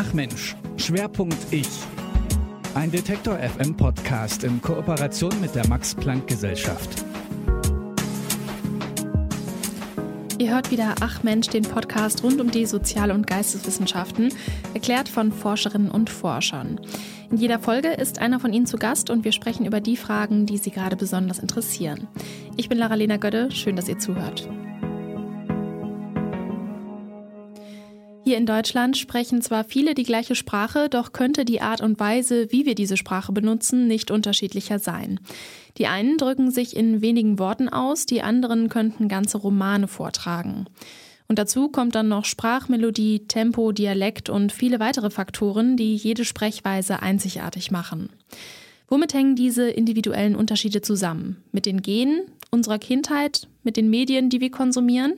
Ach Mensch, Schwerpunkt Ich. Ein Detektor FM Podcast in Kooperation mit der Max Planck Gesellschaft. Ihr hört wieder Ach Mensch, den Podcast rund um die Sozial- und Geisteswissenschaften, erklärt von Forscherinnen und Forschern. In jeder Folge ist einer von ihnen zu Gast und wir sprechen über die Fragen, die sie gerade besonders interessieren. Ich bin Lara-Lena Götte, schön, dass ihr zuhört. Hier in Deutschland sprechen zwar viele die gleiche Sprache, doch könnte die Art und Weise, wie wir diese Sprache benutzen, nicht unterschiedlicher sein. Die einen drücken sich in wenigen Worten aus, die anderen könnten ganze Romane vortragen. Und dazu kommt dann noch Sprachmelodie, Tempo, Dialekt und viele weitere Faktoren, die jede Sprechweise einzigartig machen. Womit hängen diese individuellen Unterschiede zusammen? Mit den Genen, unserer Kindheit, mit den Medien, die wir konsumieren?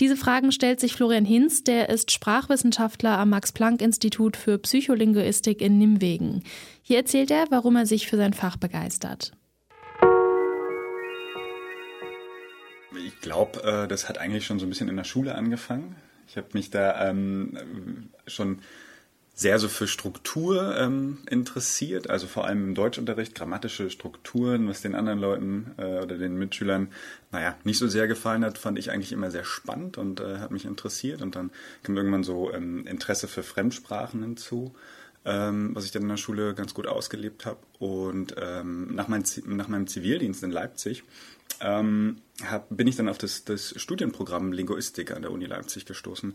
Diese Fragen stellt sich Florian Hinz, der ist Sprachwissenschaftler am Max-Planck-Institut für Psycholinguistik in Nimwegen. Hier erzählt er, warum er sich für sein Fach begeistert. Ich glaube, äh, das hat eigentlich schon so ein bisschen in der Schule angefangen. Ich habe mich da ähm, schon sehr so für Struktur ähm, interessiert, also vor allem im Deutschunterricht, grammatische Strukturen, was den anderen Leuten äh, oder den Mitschülern, naja, nicht so sehr gefallen hat, fand ich eigentlich immer sehr spannend und äh, hat mich interessiert. Und dann kam irgendwann so ähm, Interesse für Fremdsprachen hinzu, ähm, was ich dann in der Schule ganz gut ausgelebt habe. Und ähm, nach, mein, nach meinem Zivildienst in Leipzig ähm, hab, bin ich dann auf das, das Studienprogramm Linguistik an der Uni Leipzig gestoßen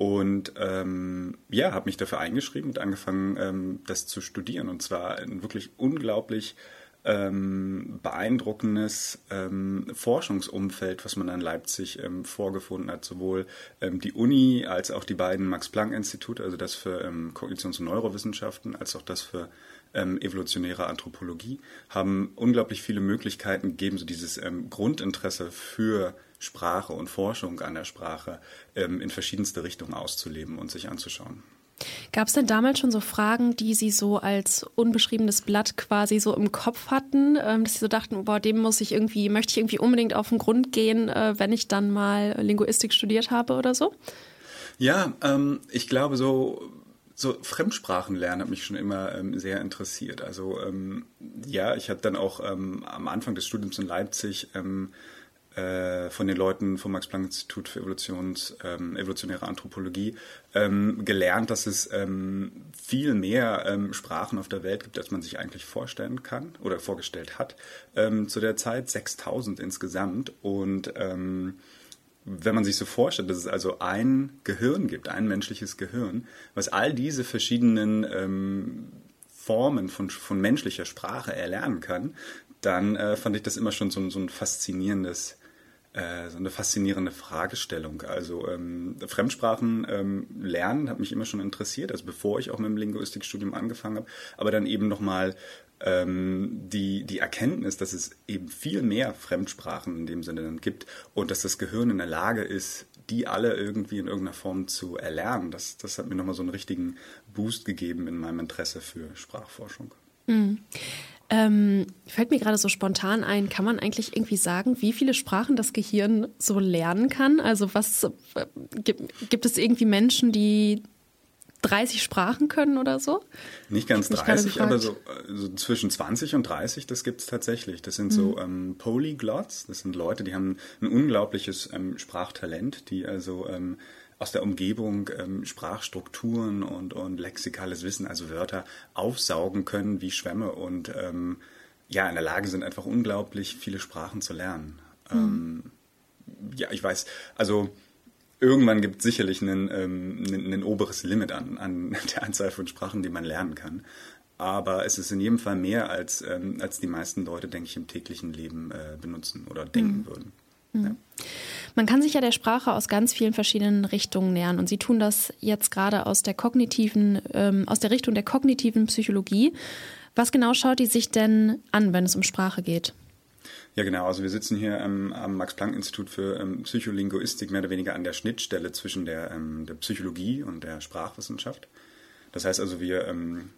und ähm, ja, habe mich dafür eingeschrieben und angefangen, ähm, das zu studieren. Und zwar ein wirklich unglaublich ähm, beeindruckendes ähm, Forschungsumfeld, was man an Leipzig ähm, vorgefunden hat. Sowohl ähm, die Uni als auch die beiden Max-Planck-Institute, also das für ähm, Kognitions- und Neurowissenschaften, als auch das für ähm, evolutionäre Anthropologie, haben unglaublich viele Möglichkeiten gegeben, so dieses ähm, Grundinteresse für Sprache und Forschung an der Sprache ähm, in verschiedenste Richtungen auszuleben und sich anzuschauen. Gab es denn damals schon so Fragen, die Sie so als unbeschriebenes Blatt quasi so im Kopf hatten, ähm, dass Sie so dachten, boah, dem muss ich irgendwie, möchte ich irgendwie unbedingt auf den Grund gehen, äh, wenn ich dann mal Linguistik studiert habe oder so? Ja, ähm, ich glaube so so Fremdsprachen lernen hat mich schon immer ähm, sehr interessiert. Also ähm, ja, ich habe dann auch ähm, am Anfang des Studiums in Leipzig ähm, äh, von den Leuten vom Max-Planck-Institut für Evolutions, ähm, evolutionäre Anthropologie ähm, gelernt, dass es ähm, viel mehr ähm, Sprachen auf der Welt gibt, als man sich eigentlich vorstellen kann oder vorgestellt hat. Ähm, zu der Zeit 6000 insgesamt und ähm, wenn man sich so vorstellt, dass es also ein Gehirn gibt, ein menschliches Gehirn, was all diese verschiedenen ähm, Formen von, von menschlicher Sprache erlernen kann, dann äh, fand ich das immer schon so, so ein faszinierendes äh, so eine faszinierende Fragestellung. Also ähm, Fremdsprachen ähm, lernen hat mich immer schon interessiert, also bevor ich auch mit dem Linguistikstudium angefangen habe, aber dann eben nochmal ähm, die, die Erkenntnis, dass es eben viel mehr Fremdsprachen in dem Sinne dann gibt und dass das Gehirn in der Lage ist, die alle irgendwie in irgendeiner Form zu erlernen, das, das hat mir nochmal so einen richtigen Boost gegeben in meinem Interesse für Sprachforschung. Mhm. Ähm, fällt mir gerade so spontan ein, kann man eigentlich irgendwie sagen, wie viele Sprachen das Gehirn so lernen kann? Also was äh, gibt, gibt es irgendwie Menschen, die 30 Sprachen können oder so? Nicht ganz 30, aber so, so, zwischen 20 und 30, das gibt es tatsächlich. Das sind mhm. so ähm, Polyglots, das sind Leute, die haben ein unglaubliches ähm, Sprachtalent, die also ähm, aus der Umgebung ähm, Sprachstrukturen und, und lexikales Wissen, also Wörter, aufsaugen können wie Schwämme und ähm, ja, in der Lage sind, einfach unglaublich viele Sprachen zu lernen. Mhm. Ähm, ja, ich weiß, also irgendwann gibt es sicherlich ein, ähm, oberes Limit an, an der Anzahl von Sprachen, die man lernen kann. Aber es ist in jedem Fall mehr, als, ähm, als die meisten Leute, denke ich, im täglichen Leben äh, benutzen oder denken mhm. würden. Ja. Man kann sich ja der Sprache aus ganz vielen verschiedenen Richtungen nähern und Sie tun das jetzt gerade aus der kognitiven, ähm, aus der Richtung der kognitiven Psychologie. Was genau schaut die sich denn an, wenn es um Sprache geht? Ja, genau. Also wir sitzen hier ähm, am Max-Planck-Institut für ähm, Psycholinguistik mehr oder weniger an der Schnittstelle zwischen der, ähm, der Psychologie und der Sprachwissenschaft. Das heißt also, wir ähm,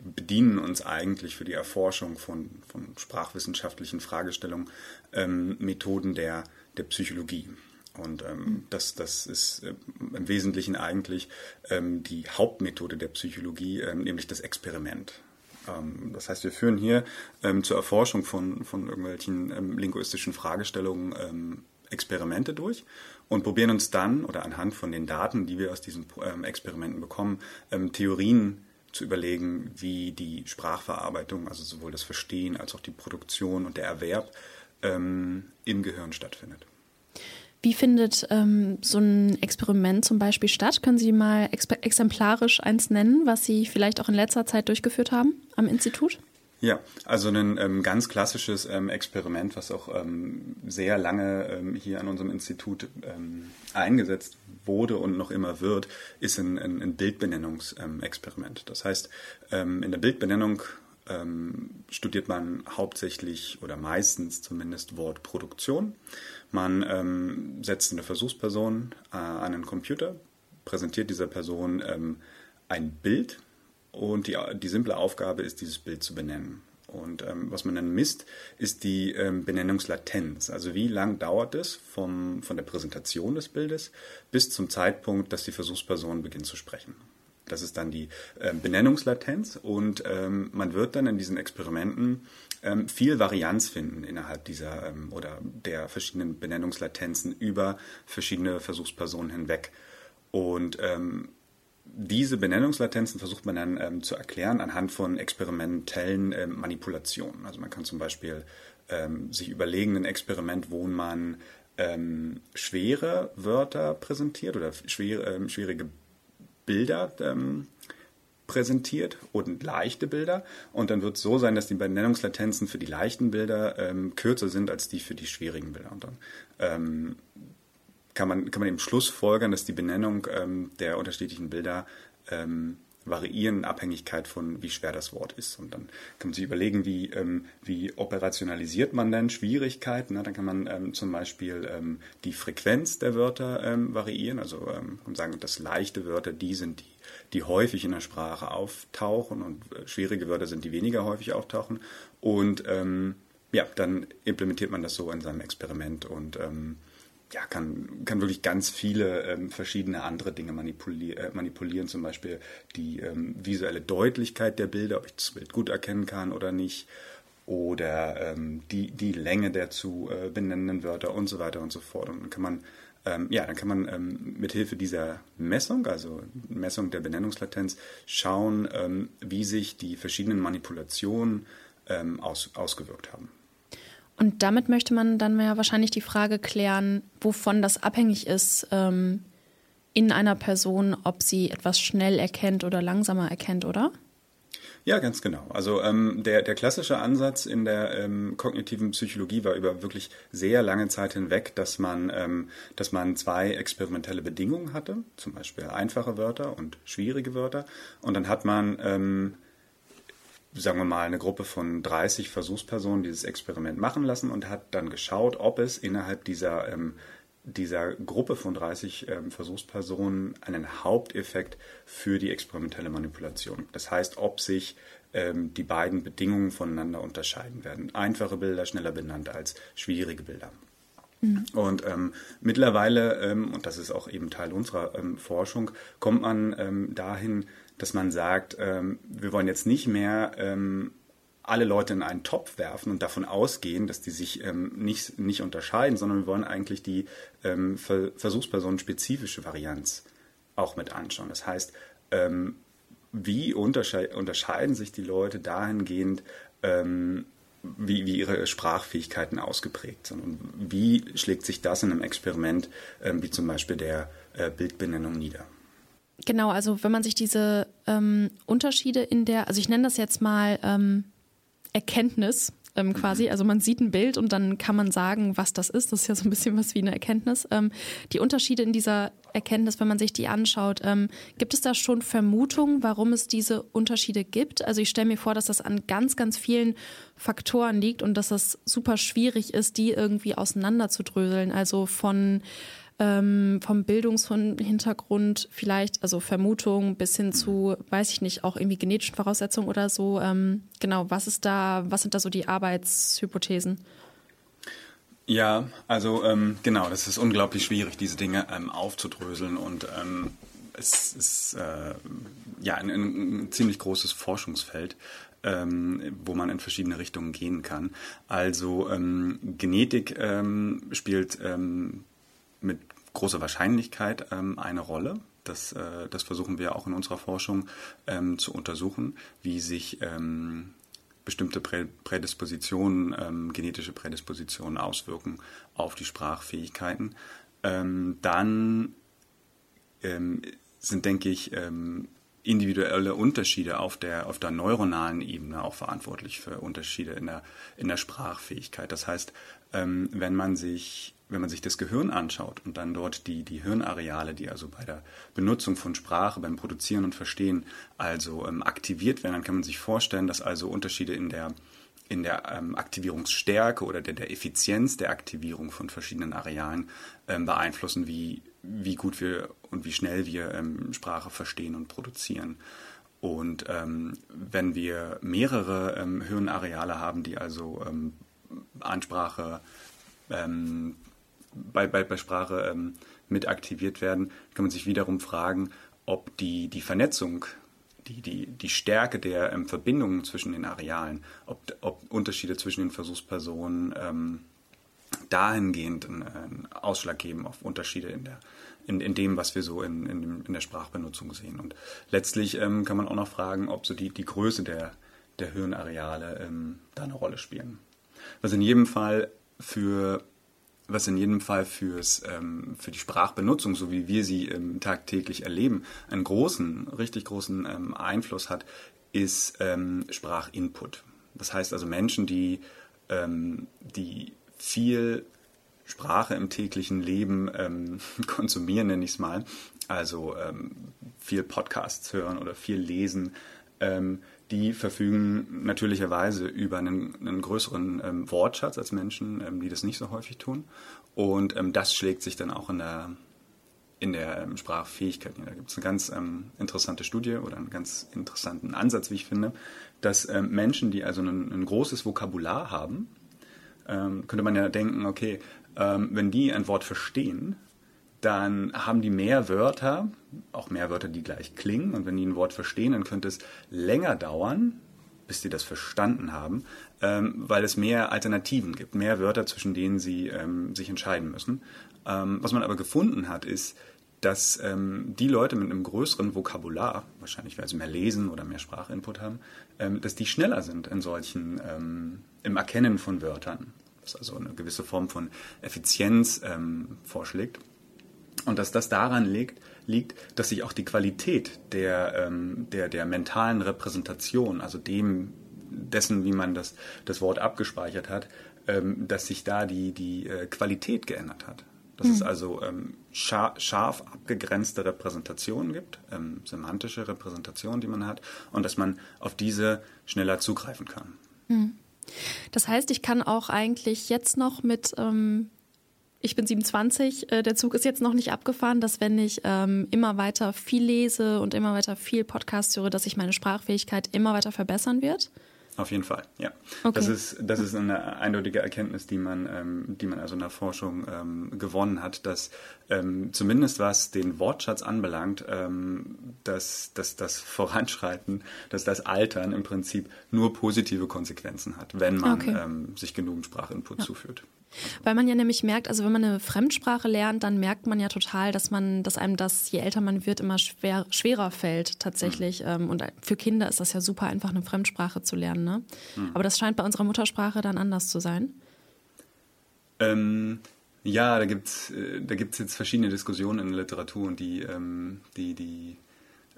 bedienen uns eigentlich für die Erforschung von, von sprachwissenschaftlichen Fragestellungen ähm, Methoden der der Psychologie. Und ähm, das, das ist äh, im Wesentlichen eigentlich ähm, die Hauptmethode der Psychologie, ähm, nämlich das Experiment. Ähm, das heißt, wir führen hier ähm, zur Erforschung von, von irgendwelchen ähm, linguistischen Fragestellungen Experimente durch und probieren uns dann oder anhand von den Daten, die wir aus diesen Experimenten bekommen, Theorien zu überlegen, wie die Sprachverarbeitung, also sowohl das Verstehen als auch die Produktion und der Erwerb im Gehirn stattfindet. Wie findet ähm, so ein Experiment zum Beispiel statt? Können Sie mal exemplarisch eins nennen, was Sie vielleicht auch in letzter Zeit durchgeführt haben am Institut? Ja, also ein ähm, ganz klassisches ähm, Experiment, was auch ähm, sehr lange ähm, hier an unserem Institut ähm, eingesetzt wurde und noch immer wird, ist ein, ein, ein Bildbenennungsexperiment. das heißt, in der Bildbenennung studiert man hauptsächlich oder meistens zumindest Wortproduktion. Man ähm, setzt eine Versuchsperson äh, an einen Computer, präsentiert dieser Person ähm, ein Bild und die, die simple Aufgabe ist, dieses Bild zu benennen. Und ähm, was man dann misst, ist die ähm, Benennungslatenz. Also wie lang dauert es vom, von der Präsentation des Bildes bis zum Zeitpunkt, dass die Versuchsperson beginnt zu sprechen. Das ist dann die äh, Benennungslatenz und ähm, man wird dann in diesen Experimenten ähm, viel Varianz finden innerhalb dieser ähm, oder der verschiedenen Benennungslatenzen über verschiedene Versuchspersonen hinweg. Und ähm, diese Benennungslatenzen versucht man dann ähm, zu erklären anhand von experimentellen ähm, Manipulationen. Also man kann zum Beispiel ähm, sich überlegen, ein Experiment, wo man ähm, schwere Wörter präsentiert oder schwere, ähm, schwierige Bilder ähm, präsentiert und leichte Bilder. Und dann wird es so sein, dass die Benennungslatenzen für die leichten Bilder ähm, kürzer sind als die für die schwierigen Bilder. Und dann ähm, kann, man, kann man im Schluss folgern, dass die Benennung ähm, der unterschiedlichen Bilder ähm, variieren in Abhängigkeit von, wie schwer das Wort ist. Und dann kann man sich überlegen, wie, ähm, wie operationalisiert man denn Schwierigkeiten. Ne? Dann kann man ähm, zum Beispiel ähm, die Frequenz der Wörter ähm, variieren. Also ähm, kann sagen, dass leichte Wörter die sind, die häufig in der Sprache auftauchen und äh, schwierige Wörter sind, die weniger häufig auftauchen. Und ähm, ja, dann implementiert man das so in seinem Experiment und ähm, ja, kann, kann wirklich ganz viele ähm, verschiedene andere Dinge manipulier äh, manipulieren, zum Beispiel die ähm, visuelle Deutlichkeit der Bilder, ob ich das Bild gut erkennen kann oder nicht, oder ähm, die, die Länge der zu äh, benennenden Wörter und so weiter und so fort. Und dann kann man ähm, ja, dann kann man ähm, mithilfe dieser Messung, also Messung der Benennungslatenz, schauen, ähm, wie sich die verschiedenen Manipulationen ähm, aus, ausgewirkt haben. Und damit möchte man dann ja wahrscheinlich die Frage klären, wovon das abhängig ist ähm, in einer Person, ob sie etwas schnell erkennt oder langsamer erkennt, oder? Ja, ganz genau. Also ähm, der, der klassische Ansatz in der ähm, kognitiven Psychologie war über wirklich sehr lange Zeit hinweg, dass man, ähm, dass man zwei experimentelle Bedingungen hatte, zum Beispiel einfache Wörter und schwierige Wörter. Und dann hat man, ähm, sagen wir mal, eine Gruppe von 30 Versuchspersonen dieses Experiment machen lassen und hat dann geschaut, ob es innerhalb dieser ähm, dieser Gruppe von 30 ähm, Versuchspersonen einen Haupteffekt für die experimentelle Manipulation. Das heißt, ob sich ähm, die beiden Bedingungen voneinander unterscheiden werden. Einfache Bilder schneller benannt als schwierige Bilder. Mhm. Und ähm, mittlerweile, ähm, und das ist auch eben Teil unserer ähm, Forschung, kommt man ähm, dahin, dass man sagt, wir wollen jetzt nicht mehr alle Leute in einen Topf werfen und davon ausgehen, dass die sich ähm, nicht, nicht unterscheiden, sondern wir wollen eigentlich die ähm, versuchspersonenspezifische Varianz auch mit anschauen. Das heißt, ähm, wie untersche unterscheiden sich die Leute dahingehend, ähm, wie, wie ihre Sprachfähigkeiten ausgeprägt sind und wie schlägt sich das in einem Experiment ähm, wie zum Beispiel der äh, Bildbenennung nieder. Genau, also wenn man sich diese ähm, Unterschiede in der, also ich nenne das jetzt mal ähm, Erkenntnis ähm, quasi. Also man sieht ein Bild und dann kann man sagen, was das ist. Das ist ja so ein bisschen was wie eine Erkenntnis. Ähm, die Unterschiede in dieser Erkenntnis, wenn man sich die anschaut, ähm, gibt es da schon Vermutungen, warum es diese Unterschiede gibt? Also ich stelle mir vor, dass das an ganz, ganz vielen Faktoren liegt und dass das super schwierig ist, die irgendwie auseinanderzudröseln. Also von ähm, vom Bildungshintergrund vielleicht, also Vermutung bis hin zu, weiß ich nicht, auch irgendwie genetischen Voraussetzungen oder so. Ähm, genau, was ist da, was sind da so die Arbeitshypothesen? Ja, also ähm, genau, das ist unglaublich schwierig, diese Dinge ähm, aufzudröseln und ähm, es ist äh, ja ein, ein, ziemlich großes Forschungsfeld, ähm, wo man in verschiedene Richtungen gehen kann. Also ähm, Genetik ähm, spielt ähm, mit großer Wahrscheinlichkeit ähm, eine Rolle. Das, äh, das versuchen wir auch in unserer Forschung ähm, zu untersuchen, wie sich bestimmte Prädispositionen, genetische Prädispositionen auswirken auf die Sprachfähigkeiten. dann sind, denke ich, individuelle Unterschiede auf der, auf der neuronalen Ebene auch verantwortlich für Unterschiede in der, in der Sprachfähigkeit. Das heißt, ähm, wenn man sich wenn man sich das Gehirn anschaut und dann dort die, die Hirnareale, die also bei der Benutzung von Sprache, beim Produzieren und Verstehen also ähm, aktiviert werden, dann kann man sich vorstellen, dass also Unterschiede in der, in der ähm, Aktivierungsstärke oder der, der Effizienz der Aktivierung von verschiedenen Arealen ähm, beeinflussen, wie, wie gut wir und wie schnell wir ähm, Sprache verstehen und produzieren. Und ähm, wenn wir mehrere ähm, Hirnareale haben, die also Ansprache ähm, bei, bei, bei Sprache ähm, mit aktiviert werden, kann man sich wiederum fragen, ob die, die Vernetzung, die, die, die Stärke der ähm, Verbindungen zwischen den Arealen, ob, ob Unterschiede zwischen den Versuchspersonen ähm, dahingehend einen, einen Ausschlag geben auf Unterschiede in, der, in, in dem, was wir so in, in, in der Sprachbenutzung sehen. Und letztlich ähm, kann man auch noch fragen, ob so die, die Größe der, der Hirnareale ähm, da eine Rolle spielen. Was in jedem Fall für was in jedem Fall fürs, ähm, für die Sprachbenutzung, so wie wir sie ähm, tagtäglich erleben, einen großen, richtig großen ähm, Einfluss hat, ist ähm, Sprachinput. Das heißt also Menschen, die, ähm, die viel Sprache im täglichen Leben ähm, konsumieren, nenne ich es mal, also viel Podcasts hören oder viel lesen, die verfügen natürlicherweise über einen, einen größeren ähm, Wortschatz als Menschen, ähm, die das nicht so häufig tun. Und ähm, das schlägt sich dann auch in der, in der ähm, Sprachfähigkeit. Da gibt es eine ganz ähm, interessante Studie oder einen ganz interessanten Ansatz, wie ich finde, dass ähm, Menschen, die also ein, ein großes Vokabular haben, könnte man ja denken, okay, wenn die ein Wort verstehen, dann haben die mehr Wörter, auch mehr Wörter, die gleich klingen. Und wenn die ein Wort verstehen, dann könnte es länger dauern, bis sie das verstanden haben, ähm, weil es mehr Alternativen gibt, mehr Wörter, zwischen denen sie ähm, sich entscheiden müssen. Ähm, was man aber gefunden hat, ist, dass ähm, die Leute mit einem größeren Vokabular, wahrscheinlich weil sie mehr lesen oder mehr Sprachinput haben, ähm, dass die schneller sind in solchen, ähm, im Erkennen von Wörtern. Was also eine gewisse Form von Effizienz vorschlägt. Und dass das daran liegt, liegt, dass sich auch die Qualität der, ähm, der, der mentalen Repräsentation, also dem, dessen, wie man das, das Wort abgespeichert hat, ähm, dass sich da die, die äh, Qualität geändert hat. Dass mhm. es also ähm, scharf, scharf, abgegrenzte Repräsentationen gibt, ähm, semantische Repräsentationen, die man hat, und dass man auf diese schneller zugreifen kann. Mhm. Das heißt, ich kann auch eigentlich jetzt noch mit ähm, ich bin 27, äh, der Zug ist jetzt noch nicht abgefahren, dass wenn ich ähm, immer weiter viel lese und immer weiter viel Podcast höre, dass sich meine Sprachfähigkeit immer weiter verbessern wird? Auf jeden Fall, ja. Okay. Das, ist, das ist eine eindeutige Erkenntnis, die man, ähm, die man also in der Forschung ähm, gewonnen hat, dass ähm, zumindest was den Wortschatz anbelangt, ähm, dass, dass das Voranschreiten, dass das Altern im Prinzip nur positive Konsequenzen hat, wenn man okay. Ähm, sich genügend Sprachinput ja. zuführt. Weil man ja nämlich merkt, also wenn man eine Fremdsprache lernt, dann merkt man ja total, dass man, dass einem das, je älter man wird, immer schwer, schwerer fällt tatsächlich. Mhm. Und für Kinder ist das ja super einfach, eine Fremdsprache zu lernen. Ne? Mhm. Aber das scheint bei unserer Muttersprache dann anders zu sein. Ähm, ja, da gibt es äh, da gibt's jetzt verschiedene Diskussionen in der Literatur und die, ähm, die, die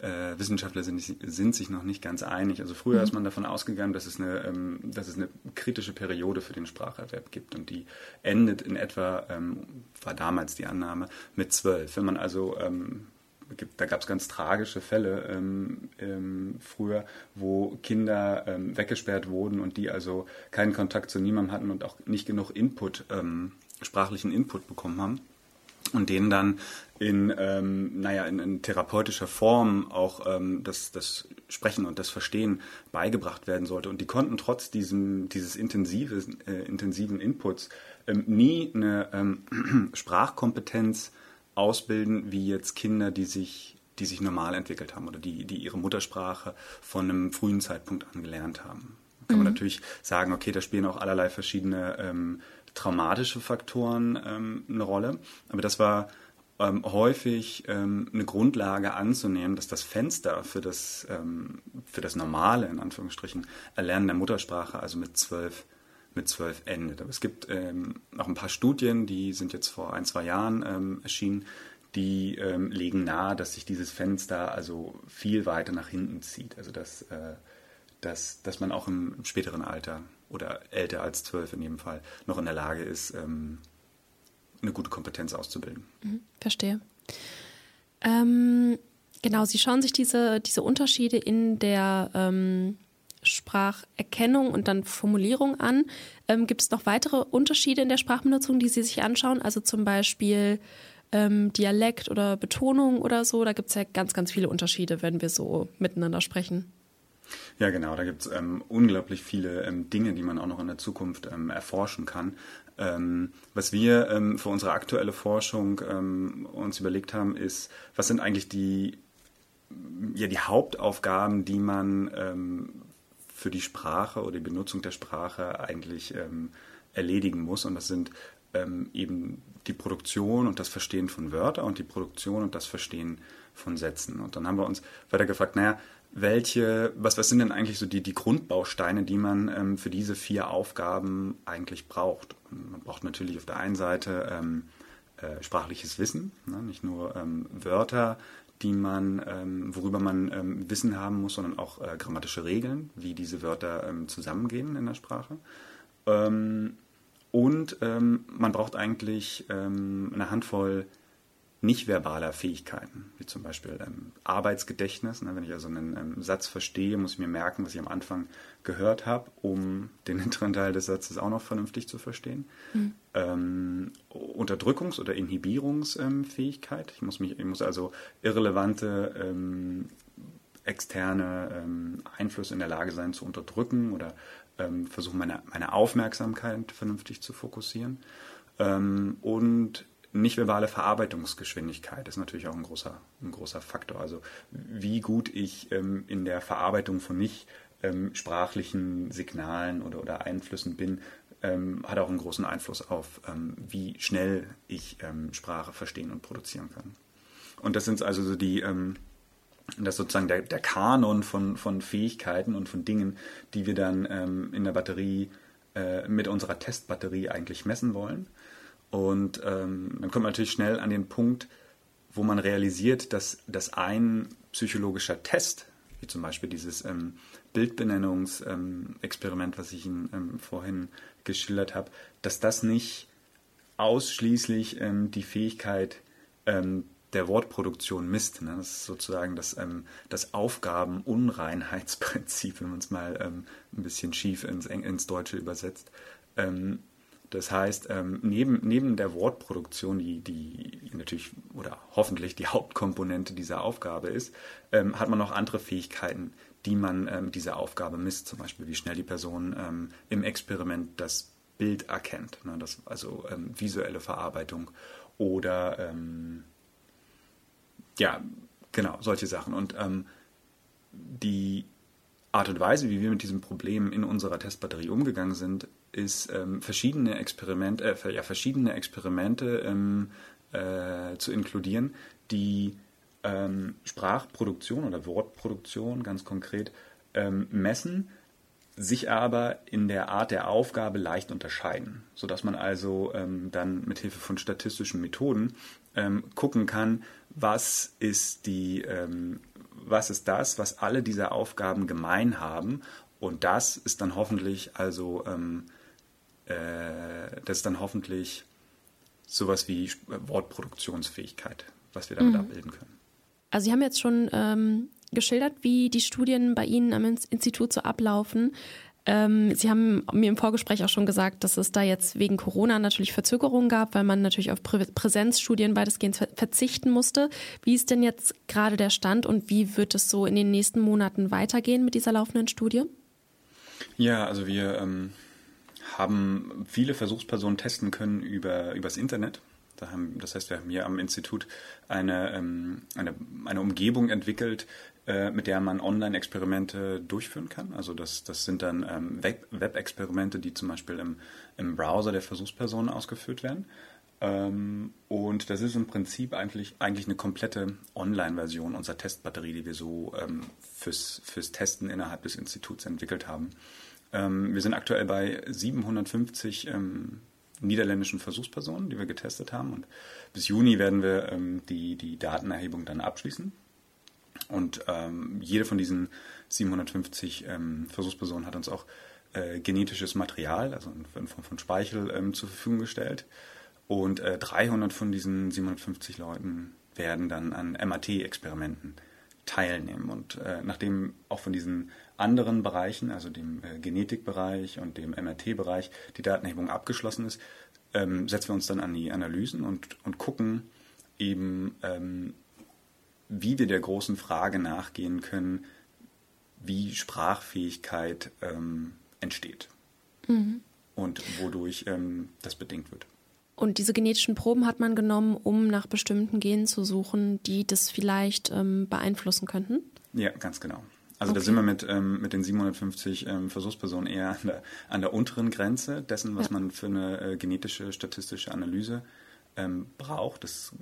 äh, Wissenschaftler sind, sind, sich noch nicht ganz einig. Also früher mhm. ist man davon ausgegangen, dass es, eine, ähm, dass es eine kritische Periode für den Spracherwerb gibt und die endet in etwa, ähm, war damals die Annahme, mit zwölf. Wenn man also ähm, da gab es ganz tragische Fälle ähm, ähm, früher, wo Kinder ähm, weggesperrt wurden und die also keinen Kontakt zu niemandem hatten und auch nicht genug Input, ähm, sprachlichen Input bekommen haben. und denen dann in, ähm, naja, in, in therapeutischer Form auch ähm, das, das Sprechen und das Verstehen beigebracht werden sollte. Und die konnten trotz diesem, dieses intensive, äh, intensiven Inputs ähm, nie eine ähm, Sprachkompetenz ausbilden, wie jetzt Kinder, die sich, die sich normal entwickelt haben oder die, die ihre Muttersprache von einem frühen Zeitpunkt an gelernt haben. Kann mhm. man natürlich sagen, okay, da spielen auch allerlei verschiedene ähm, traumatische Faktoren ähm, eine Rolle. Aber das war ähm, häufig ähm, eine Grundlage anzunehmen, dass das Fenster für das, ähm, für das normale, in Anführungsstrichen, Erlernen der Muttersprache, also mit zwölf, mit zwölf endet. Aber es gibt ähm, noch ein paar Studien, die sind jetzt vor ein, zwei Jahren ähm, erschienen, die ähm, legen nahe, dass sich dieses Fenster also viel weiter nach hinten zieht. Also dass, äh, dass, dass man auch im, späteren Alter oder älter als zwölf in jedem Fall noch in der Lage ist, ähm, eine gute Kompetenz auszubilden. Mhm, verstehe. Ähm, genau, Sie schauen sich diese, diese Unterschiede in der ähm, Spracherkennung und dann Formulierung an. Ähm, Gibt es noch weitere Unterschiede in der Sprachbenutzung, die Sie sich anschauen? Also zum Beispiel ähm, Dialekt oder Betonung oder so. Da gibt es ja ganz, ganz viele Unterschiede, wenn wir so miteinander sprechen. Ja, genau. Da gibt es ähm, unglaublich viele ähm, Dinge, die man auch noch in der Zukunft ähm, erforschen kann. Ähm, was wir ähm, für unsere aktuelle Forschung ähm, uns überlegt haben, ist, was sind eigentlich die, ja, die Hauptaufgaben, die man für die Sprache oder die Benutzung der Sprache eigentlich erledigen muss. Und das sind eben die Produktion und das Verstehen von Wörtern und die Produktion und das Verstehen von Sätzen. Und dann haben wir uns weiter gefragt, naja, welche, was, was sind denn eigentlich so die, die Grundbausteine, die man ähm, für diese vier Aufgaben eigentlich braucht? Man braucht natürlich auf der einen Seite ähm, äh, sprachliches Wissen, ne? nicht nur ähm, Wörter, die man, ähm, worüber man ähm, Wissen haben muss, sondern auch äh, grammatische Regeln, wie diese Wörter ähm, zusammengehen in der Sprache. und man braucht eigentlich eine Handvoll nicht-verbaler Fähigkeiten, wie zum Beispiel ähm, Arbeitsgedächtnis. Ne? Wenn ich also einen ähm, Satz verstehe, muss ich mir merken, was ich am Anfang gehört habe, um den hinteren Teil des Satzes auch noch vernünftig zu verstehen. Mhm. Ähm, Unterdrückungs- oder Inhibierungsfähigkeit. ich, muss mich, ich muss also irrelevante ähm, externe ähm, Einflüsse in der Lage sein zu unterdrücken oder ähm, versuchen, meine, meine Aufmerksamkeit vernünftig zu fokussieren. und nicht-verbale Verarbeitungsgeschwindigkeit ist natürlich auch ein großer, ein großer Faktor. Also wie gut ich ähm, in der Verarbeitung von nicht ähm, sprachlichen Signalen oder, oder Einflüssen bin, ähm, hat auch einen großen Einfluss auf, ähm, wie schnell ich ähm, Sprache verstehen und produzieren kann. Und das sind also so die, ähm, das ist sozusagen der, der Kanon von, von Fähigkeiten und von Dingen, die wir dann in der Batterie äh, mit unserer Testbatterie eigentlich messen wollen. Und ähm, dann kommt man natürlich schnell an den Punkt, wo man realisiert, dass, dass ein psychologischer Test, wie zum Beispiel dieses ähm, Bildbenennungsexperiment, was ich Ihnen ähm, vorhin geschildert habe, dass das nicht ausschließlich ähm, die Fähigkeit ähm, der Wortproduktion misst. Ne? Das ist sozusagen das, ähm, das Aufgabenunreinheitsprinzip, wenn man es mal ähm, ein bisschen schief ins, ins Deutsche übersetzt. Ähm, das heißt, ähm, neben, neben der Wortproduktion, die, die natürlich oder hoffentlich die Hauptkomponente dieser Aufgabe ist, ähm, hat man noch andere Fähigkeiten, die man ähm, dieser Aufgabe misst. Zum Beispiel, wie schnell die Person ähm, im Experiment das Bild erkennt. Ne? Das, also ähm, visuelle Verarbeitung oder ähm, ja, genau, solche Sachen. Und die Art und Weise, wie wir mit diesem Problem in unserer Testbatterie umgegangen sind, ist ähm, verschiedene Experimente, äh, ja, verschiedene Experimente ähm, äh, zu inkludieren, die ähm, Sprachproduktion oder Wortproduktion ganz konkret ähm, messen, sich aber in der Art der Aufgabe leicht unterscheiden, sodass man also ähm, dann mit Hilfe von statistischen Methoden ähm, gucken kann, was ist die was ist das, was alle diese Aufgaben gemein haben. Und das ist dann hoffentlich also ähm, äh, das ist dann hoffentlich sowas wie Wortproduktionsfähigkeit, was wir damit mhm. abbilden können. Also Sie haben jetzt schon ähm, geschildert, wie die Studien bei Ihnen am Institut so ablaufen. Ähm, Sie haben mir im Vorgespräch auch schon gesagt, dass es da jetzt wegen Corona natürlich Verzögerungen gab, weil man natürlich auf Prä Präsenzstudien weitestgehend verzichten musste. Wie ist denn jetzt gerade der Stand und wie wird es so in den nächsten Monaten weitergehen mit dieser laufenden Studie? Ja, also wir ähm, haben viele Versuchspersonen testen können über übers Internet. Da haben, das heißt, wir haben hier am Institut eine, ähm, eine, eine Umgebung entwickelt, äh, mit der man Online-Experimente durchführen kann. Also das, das sind dann ähm, Web-Experimente, die zum Beispiel im, im Browser der Versuchspersonen ausgeführt werden. Ähm, und das ist im Prinzip eigentlich, eigentlich eine komplette Online-Version unserer Testbatterie, die wir so ähm, fürs, fürs Testen innerhalb des Instituts entwickelt haben. Ähm, wir sind aktuell bei 750 ähm, niederländischen Versuchspersonen, die wir getestet haben. Und bis Juni werden wir ähm, die, die Datenerhebung dann abschließen. Und ähm, jede von diesen 750 ähm, Versuchspersonen hat uns auch äh, genetisches Material, also in Form von Speichel, ähm, zur Verfügung gestellt. Und äh, 300 von diesen 750 Leuten werden dann an MAT-Experimenten teilnehmen. Und äh, nachdem auch von diesen anderen Bereichen, also dem äh, Genetikbereich und dem MRT-Bereich, die Datenerhebung abgeschlossen ist, ähm, setzen wir uns dann an die Analysen und, und gucken eben, ähm, wie wir der großen Frage nachgehen können, wie Sprachfähigkeit ähm, entsteht mhm. und wodurch ähm, das bedingt wird. Und diese genetischen Proben hat man genommen, um nach bestimmten Genen zu suchen, die das vielleicht ähm, beeinflussen könnten? Ja, ganz genau. Also okay. da sind wir mit, ähm, mit den 750 ähm, Versuchspersonen eher an der, an der unteren Grenze dessen, was ja. man für eine äh, genetische statistische Analyse ähm, braucht. Das,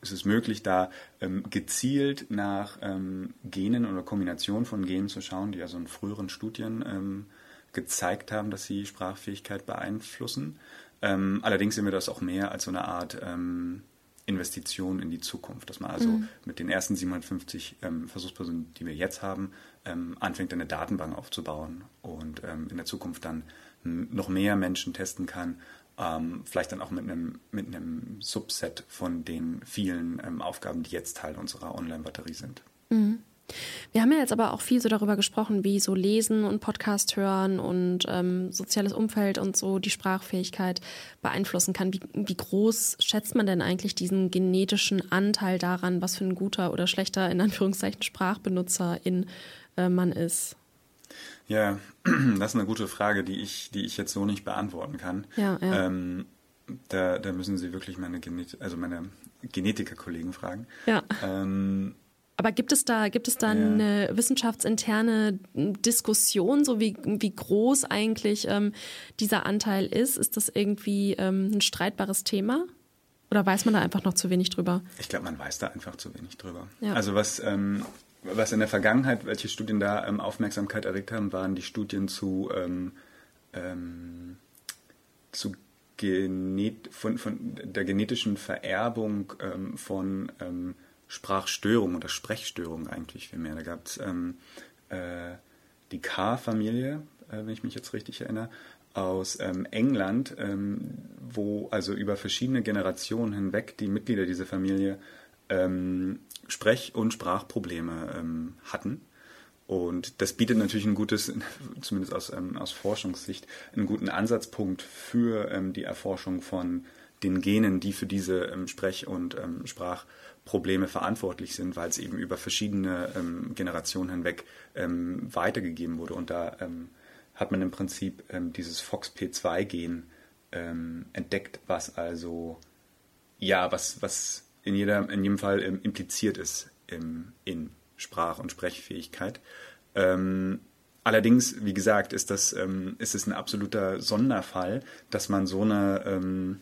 es ist möglich, da ähm, gezielt nach ähm, Genen oder Kombinationen von Genen zu schauen, die also in früheren Studien ähm, gezeigt haben, dass sie Sprachfähigkeit beeinflussen. Ähm, allerdings sehen wir das auch mehr als so eine Art ähm, Investition in die Zukunft, dass man also mhm. mit den ersten 750 ähm, Versuchspersonen, die wir jetzt haben, ähm, anfängt, eine Datenbank aufzubauen und ähm, in der Zukunft dann noch mehr Menschen testen kann, ähm, vielleicht dann auch mit einem, mit einem Subset von den vielen ähm, Aufgaben, die jetzt Teil unserer Online-Batterie sind. Mhm. Wir haben ja jetzt aber auch viel so darüber gesprochen, wie so Lesen und Podcast hören und ähm, soziales Umfeld und so die Sprachfähigkeit beeinflussen kann. Wie, wie groß schätzt man denn eigentlich diesen genetischen Anteil daran, was für ein guter oder schlechter, in Anführungszeichen, Sprachbenutzer in äh, man ist? Ja, das ist eine gute Frage, die ich, die ich jetzt so nicht beantworten kann. Ja, ja. Ähm, da, da müssen Sie wirklich meine, Genet also meine Genetikerkollegen fragen. Ja. Ähm, aber gibt es da, gibt es da eine wissenschaftsinterne Diskussion, so wie, wie groß eigentlich ähm, dieser Anteil ist? Ist das irgendwie ähm, ein streitbares Thema? Oder weiß man da einfach noch zu wenig drüber? Ich glaube, man weiß da einfach zu wenig drüber. Ja. Also was, ähm, was in der Vergangenheit, welche Studien da ähm, Aufmerksamkeit erregt haben, waren die Studien zu, ähm, ähm, zu Genet von, von der genetischen Vererbung von Sprachstörungen oder Sprechstörungen eigentlich vielmehr. Da gab es ähm, äh, die K-Familie, äh, wenn ich mich jetzt richtig erinnere, aus ähm, England, ähm, wo also über verschiedene Generationen hinweg die Mitglieder dieser Familie ähm, Sprech- und Sprachprobleme ähm, hatten. Und das bietet natürlich ein gutes, zumindest aus, ähm, aus Forschungssicht, einen guten Ansatzpunkt für die Erforschung von den Genen, die für diese ähm, Sprech- und ähm, Sprachprobleme verantwortlich sind, weil es eben über verschiedene ähm, Generationen hinweg ähm, weitergegeben wurde. Und da ähm, hat man im Prinzip ähm, dieses FOXP2-Gen entdeckt, was also ja, was, was in, jeder, in jedem Fall impliziert ist in Sprach- und Sprechfähigkeit. allerdings, wie gesagt, ist das ist es ein absoluter Sonderfall, dass man so eine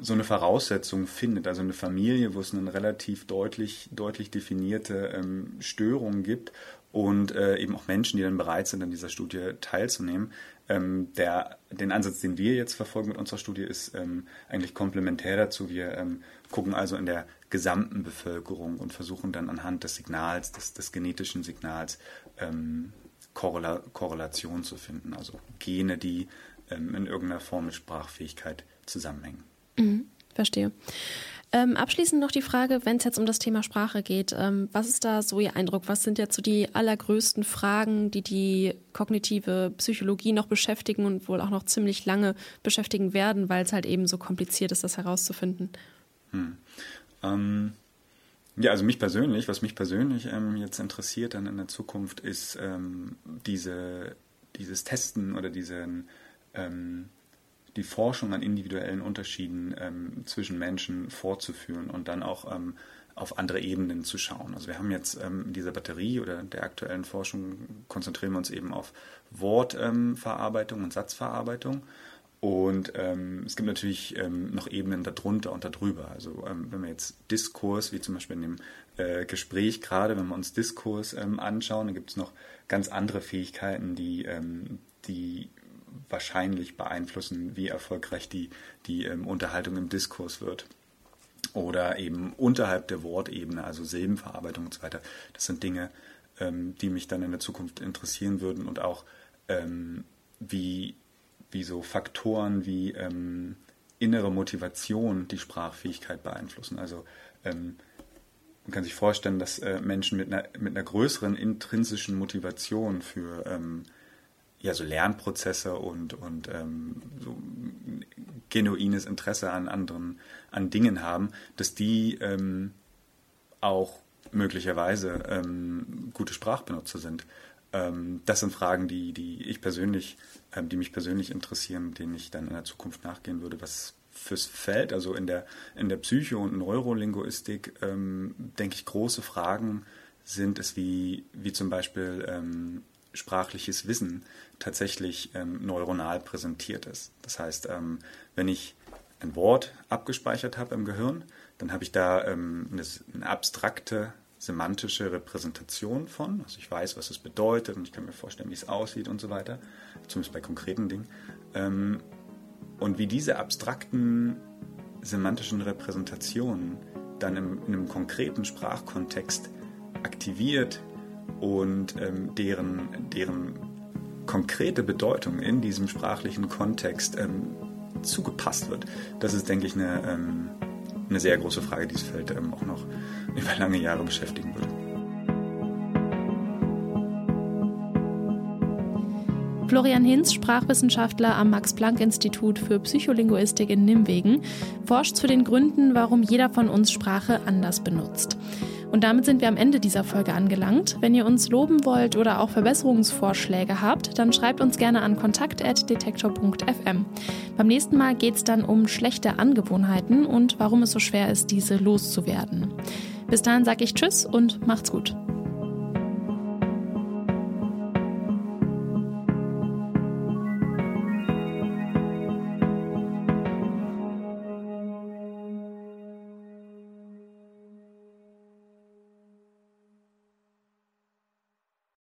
so eine Voraussetzung findet, also eine Familie, wo es eine relativ deutlich, deutlich definierte ähm, Störung gibt und äh, eben auch Menschen, die dann bereit sind, an dieser Studie teilzunehmen. Ähm, der, den Ansatz, den wir jetzt verfolgen mit unserer Studie, ist ähm, eigentlich komplementär dazu. Wir ähm, gucken also in der gesamten Bevölkerung und versuchen dann anhand des Signals, des, des genetischen Signals, ähm, Korrela Korrelation zu finden, also Gene, die ähm, in irgendeiner Form mit Sprachfähigkeit zusammenhängen. Mhm, verstehe. Ähm, abschließend noch die Frage, wenn es jetzt um das Thema Sprache geht, ähm, was ist da so Ihr Eindruck? Was sind jetzt so die allergrößten Fragen, die die kognitive Psychologie noch beschäftigen und wohl auch noch ziemlich lange beschäftigen werden, weil es halt eben so kompliziert ist, das herauszufinden? Hm. Ähm, ja, also mich persönlich, was mich persönlich ähm, jetzt interessiert dann in der Zukunft, ist ähm, diese, dieses Testen oder diesen ähm, die Forschung an individuellen Unterschieden ähm, zwischen Menschen fortzuführen und dann auch ähm, auf andere Ebenen zu schauen. Also wir haben jetzt ähm, in dieser Batterie oder der aktuellen Forschung konzentrieren wir uns eben auf Wortverarbeitung und Satzverarbeitung. Und ähm, es gibt natürlich ähm, noch Ebenen darunter und darüber. Also ähm, wenn wir jetzt Diskurs, wie zum Beispiel in dem äh, Gespräch gerade, wenn wir uns Diskurs ähm, anschauen, dann gibt es noch ganz andere Fähigkeiten, die, ähm, die wahrscheinlich beeinflussen, wie erfolgreich die, die ähm, Unterhaltung im Diskurs wird. Oder eben unterhalb der Wortebene, also Silbenverarbeitung und so weiter. Das sind Dinge, ähm, die mich dann in der Zukunft interessieren würden und auch ähm, wie, wie so Faktoren wie ähm, innere Motivation die Sprachfähigkeit beeinflussen. Also ähm, man kann sich vorstellen, dass äh, Menschen mit einer, mit einer größeren intrinsischen Motivation für ähm, ja, so Lernprozesse und, und ähm, so genuines Interesse an anderen, an Dingen haben, dass die ähm, auch möglicherweise ähm, gute Sprachbenutzer sind. Ähm, das sind Fragen, die, die ich persönlich, ähm, die mich persönlich interessieren, denen ich dann in der Zukunft nachgehen würde, was fürs Feld, also in der, in der Psycho- und Neurolinguistik, ähm, denke ich, große Fragen sind es, wie, wie zum Beispiel sprachliches Wissen tatsächlich ähm, neuronal präsentiert ist. Das heißt, ähm, wenn ich ein Wort abgespeichert habe im Gehirn, dann habe ich da ähm, eine, eine, abstrakte semantische Repräsentation von. Also ich weiß, was es bedeutet und ich kann mir vorstellen, wie es aussieht und so weiter, zumindest bei konkreten Dingen. Ähm, und wie diese abstrakten semantischen Repräsentationen dann im, in einem konkreten Sprachkontext aktiviert und ähm, deren, deren konkrete Bedeutung in diesem sprachlichen Kontext ähm, zugepasst wird. Das ist, denke ich, eine, ähm, eine sehr große Frage, die das Feld ähm, auch noch über lange Jahre beschäftigen würde. Florian Hinz, Sprachwissenschaftler am Max-Planck-Institut für Psycholinguistik in Nimwegen, forscht zu den Gründen, warum jeder von uns Sprache anders benutzt. Und damit sind wir am Ende dieser Folge angelangt. Wenn ihr uns loben wollt oder auch Verbesserungsvorschläge habt, dann schreibt uns gerne an kontakt.detektor.fm. Beim nächsten Mal geht es dann um schlechte Angewohnheiten und warum es so schwer ist, diese loszuwerden. Bis dahin sage ich Tschüss und macht's gut.